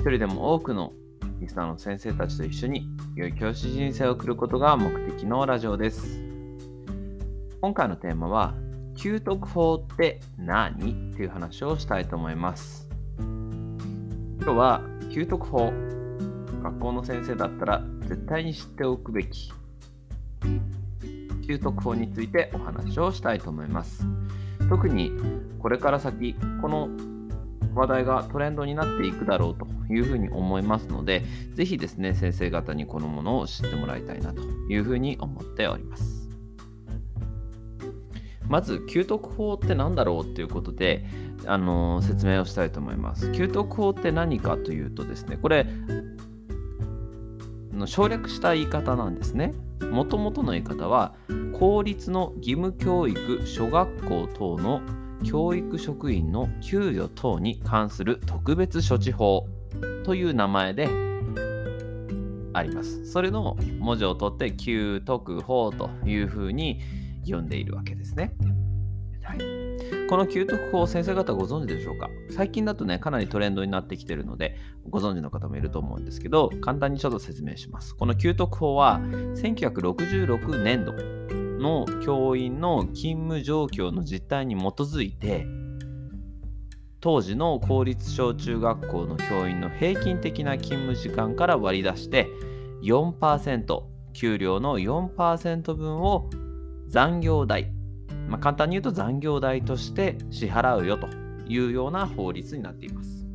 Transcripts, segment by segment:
一人でも多くのリスナーの先生たちと一緒に良い教師人生を送ることが目的のラジオです。今回のテーマは、給特法って何？っていう話をしたいと思います。今日は、給特法。学校の先生だったら絶対に知っておくべき給特法についてお話をしたいと思います。特にこれから先、この話題がトレンドになっていくだろうというふうに思いますので、ぜひですね、先生方にこのものを知ってもらいたいなというふうに思っております。まず、給特法って何だろうということで、あの説明をしたいと思います。給特法って何かというとですね、これ、の省略した言い方なんですね。もともとの言い方は、公立の義務教育諸学校等の教育職員の給与等に関する特別処置法という名前であります。それの文字を取って給特法というふうに呼んでいるわけですね。はい、この給特法先生方ご存知でしょうか？最近だとね、かなりトレンドになってきてるので、ご存知の方もいると思うんですけど、簡単にちょっと説明します。この給特法は1966年度の教員の勤務状況の実態に基づいて当時の公立小中学校の教員の平均的な勤務時間から割り出して4%給料の4%分を残業代、まあ、簡単に言うと残業代として支払うよというような法律になっています。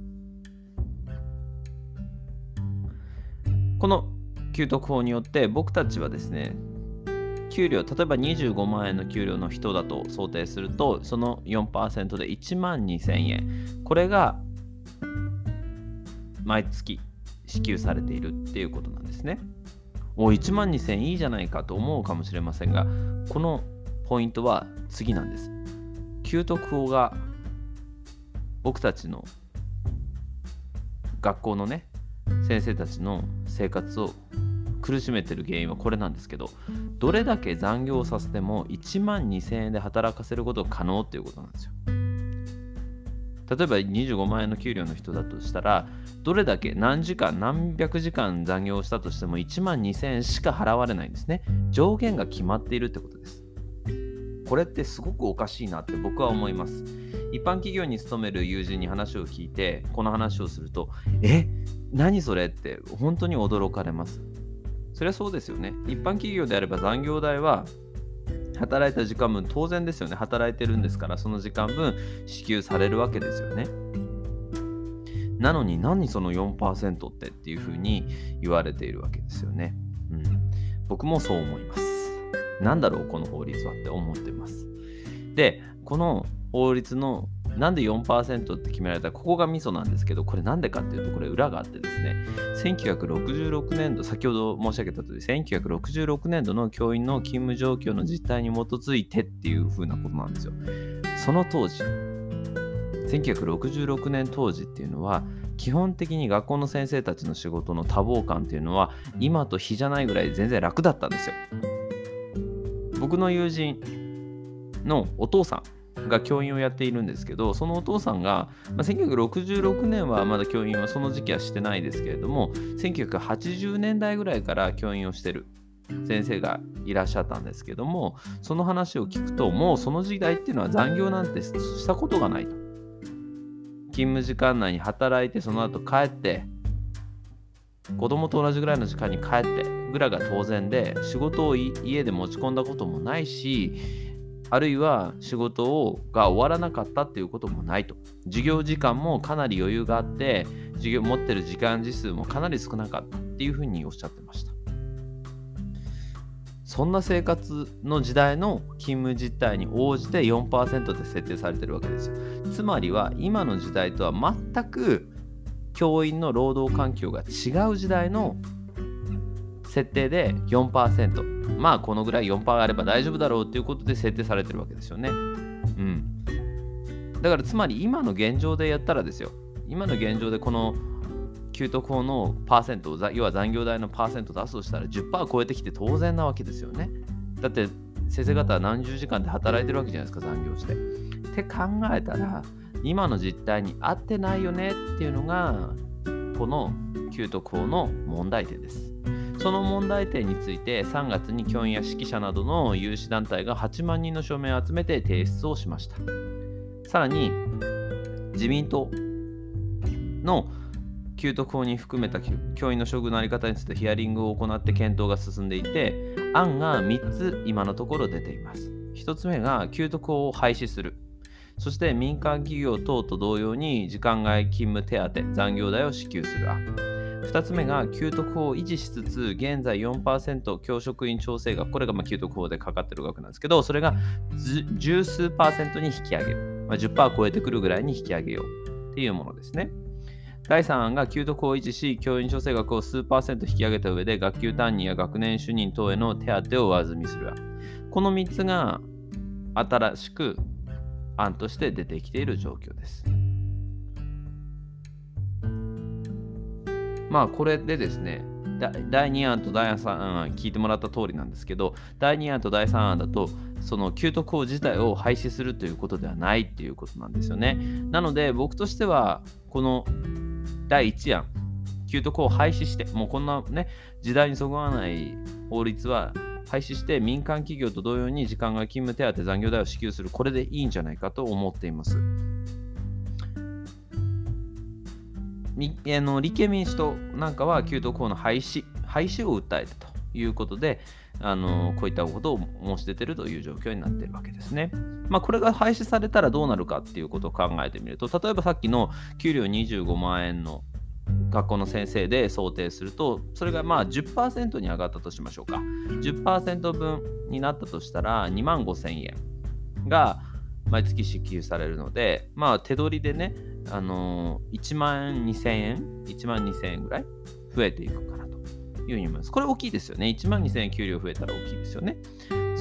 この給特法によって僕たちはですね給料、例えば25万円の給料の人だと想定すると、その4%で1万2000円。これが毎月支給されているっていうことなんですね。お1万2000円いいじゃないかと思うかもしれませんが、このポイントは次なんです。給特法が僕たちの学校のね、先生たちの生活を苦しめてる原因はこれなんですけどどれだけ残業させても1万2000円で働かせることが可能っていうことなんですよ。例えば25万円の給料の人だとしたらどれだけ何時間何百時間残業したとしても1万2000円しか払われないんですね。上限が決まっているってことです。これってすごくおかしいなって僕は思います。一般企業に勤める友人に話を聞いてこの話をするとえ？何それ？って本当に驚かれます。そりゃそうですよね。一般企業であれば残業代は働いた時間分当然ですよね。働いてるんですから、その時間分支給されるわけですよね。なのに何その4%ってっていうふうに言われているわけですよね。うん、僕もそう思います。なんだろう、この法律はって思ってます。で、この法律のなんで4%って決められたここがミソなんですけど、これなんでかっていうと、これ裏があってですね、1966年度、先ほど申し上げたとおり、1966年度の教員の勤務状況の実態に基づいてっていう風なことなんですよ。その当時、1966年当時っていうのは、基本的に学校の先生たちの仕事の多忙感っていうのは、今と比じゃないぐらい全然楽だったんですよ。僕の友人のお父さんが教員をやっているんですけどそのお父さんが、まあ、1966年はまだ教員はその時期はしてないですけれども1980年代ぐらいから教員をしてる先生がいらっしゃったんですけどもその話を聞くともうその時代っていうのは残業なんてしたことがないと。勤務時間内に働いてその後帰って子供と同じぐらいの時間に帰ってぐらいが当然で仕事を家で持ち込んだこともないしあるいは仕事をが終わらなかったっていうこともないと。授業時間もかなり余裕があって、授業持ってる時間時数もかなり少なかったっていうふうにおっしゃってました。そんな生活の時代の勤務実態に応じて4%で設定されてるわけですよ。つまりは今の時代とは全く教員の労働環境が違う時代の設定で4%まあこのぐらい4%あれば大丈夫だろうっていうことで設定されてるわけですよね。うん。だからつまり今の現状でやったらですよ。今の現状でこの給特法のパーセント要は残業代のパーセント出すとしたら10%超えてきて当然なわけですよね。だって先生方は何十時間で働いてるわけじゃないですか残業して。って考えたら今の実態に合ってないよねっていうのがこの給特法の問題点です。その問題点について3月に教員や指揮者などの有志団体が8万人の署名を集めて提出をしました。さらに自民党の給特法に含めた教員の処遇の在り方についてヒアリングを行って検討が進んでいて案が3つ今のところ出ています。1つ目が給特法を廃止する。そして民間企業等と同様に時間外勤務手当残業代を支給する案。2つ目が給特法を維持しつつ現在4%教職員調整額これがま給特法でかかってる額なんですけどそれが十数パーセントに引き上げる、まあ、10%超えてくるぐらいに引き上げようっていうものですね第3案が給特法を維持し、教員調整額を数パーセント引き上げた上で、学級担任や学年主任等への手当を上積みする案。この3つが新しく案として出てきている状況です。まあこれでですね、第2案と第3案聞いてもらった通りなんですけど、第2案と第3案だと、その給特法自体を廃止するということではないっていうことなんですよね。なので僕としては、この第1案、給特法を廃止して、もうこんなね、時代にそぐわない法律は廃止して民間企業と同様に時間外勤務手当、残業代を支給する、これでいいんじゃないかと思っています。あの立憲民主党なんかは給特法の廃止廃止を訴えたということであのこういったことを申し出ているという状況になっているわけですね。まあ、これが廃止されたらどうなるかっていうことを考えてみると例えばさっきの給料25万円の学校の先生で想定するとそれがまあ10%に上がったとしましょうか10%分になったとしたら2万5000円が毎月支給されるのでまあ手取りでねあのー、1万2000円、1万2000円ぐらい？増えていくかなというふうに思います。これ大きいですよね。1万2000円給料増えたら大きいですよね。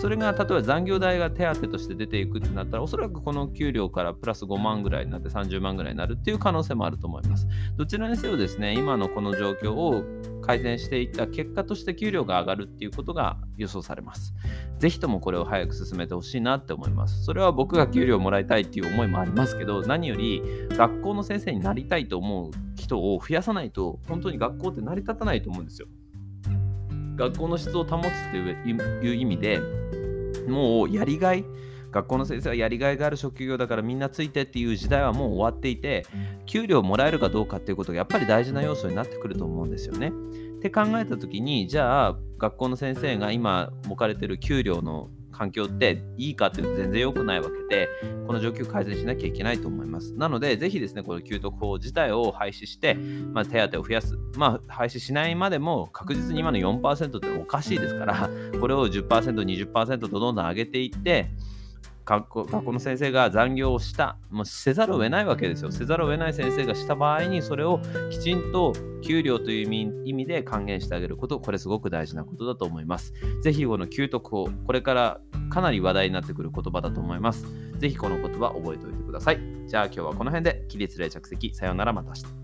それが例えば残業代が手当として出ていくってなったら、おそらくこの給料からプラス5万ぐらいになって30万ぐらいになるっていう可能性もあると思います。どちらにせよですね、今のこの状況を改善していった結果として給料が上がるっていうことが予想されます。ぜひともこれを早く進めてほしいなって思います。それは僕が給料をもらいたいっていう思いもありますけど、何より学校の先生になりたいと思う人を増やさないと、本当に学校って成り立たないと思うんですよ。学校の質を保つっていう意味でもうやりがい学校の先生はやりがいがある職業だからみんなついてっていう時代はもう終わっていて給料もらえるかどうかっていうことがやっぱり大事な要素になってくると思うんですよね。って考えた時にじゃあ学校の先生が今置かれてる給料の環境っていいかっていうと全然良くないわけで、この状況を改善しなきゃいけないと思います。なので、ぜひですね、この給特法自体を廃止して、まあ、手当を増やす。まあ、廃止しないまでも確実に今の4%っておかしいですから、これを10%、20%とどんどん上げていって、学校学校の先生が残業をした、もうせざるを得ないわけですよ。せざるを得ない先生がした場合に、それをきちんと給料という意味で還元してあげること、これすごく大事なことだと思います。ぜひこの給特法、これからかなり話題になってくる言葉だと思います。ぜひこの言葉覚えておいてください。じゃあ今日はこの辺で起立例着席、さようならまた明日。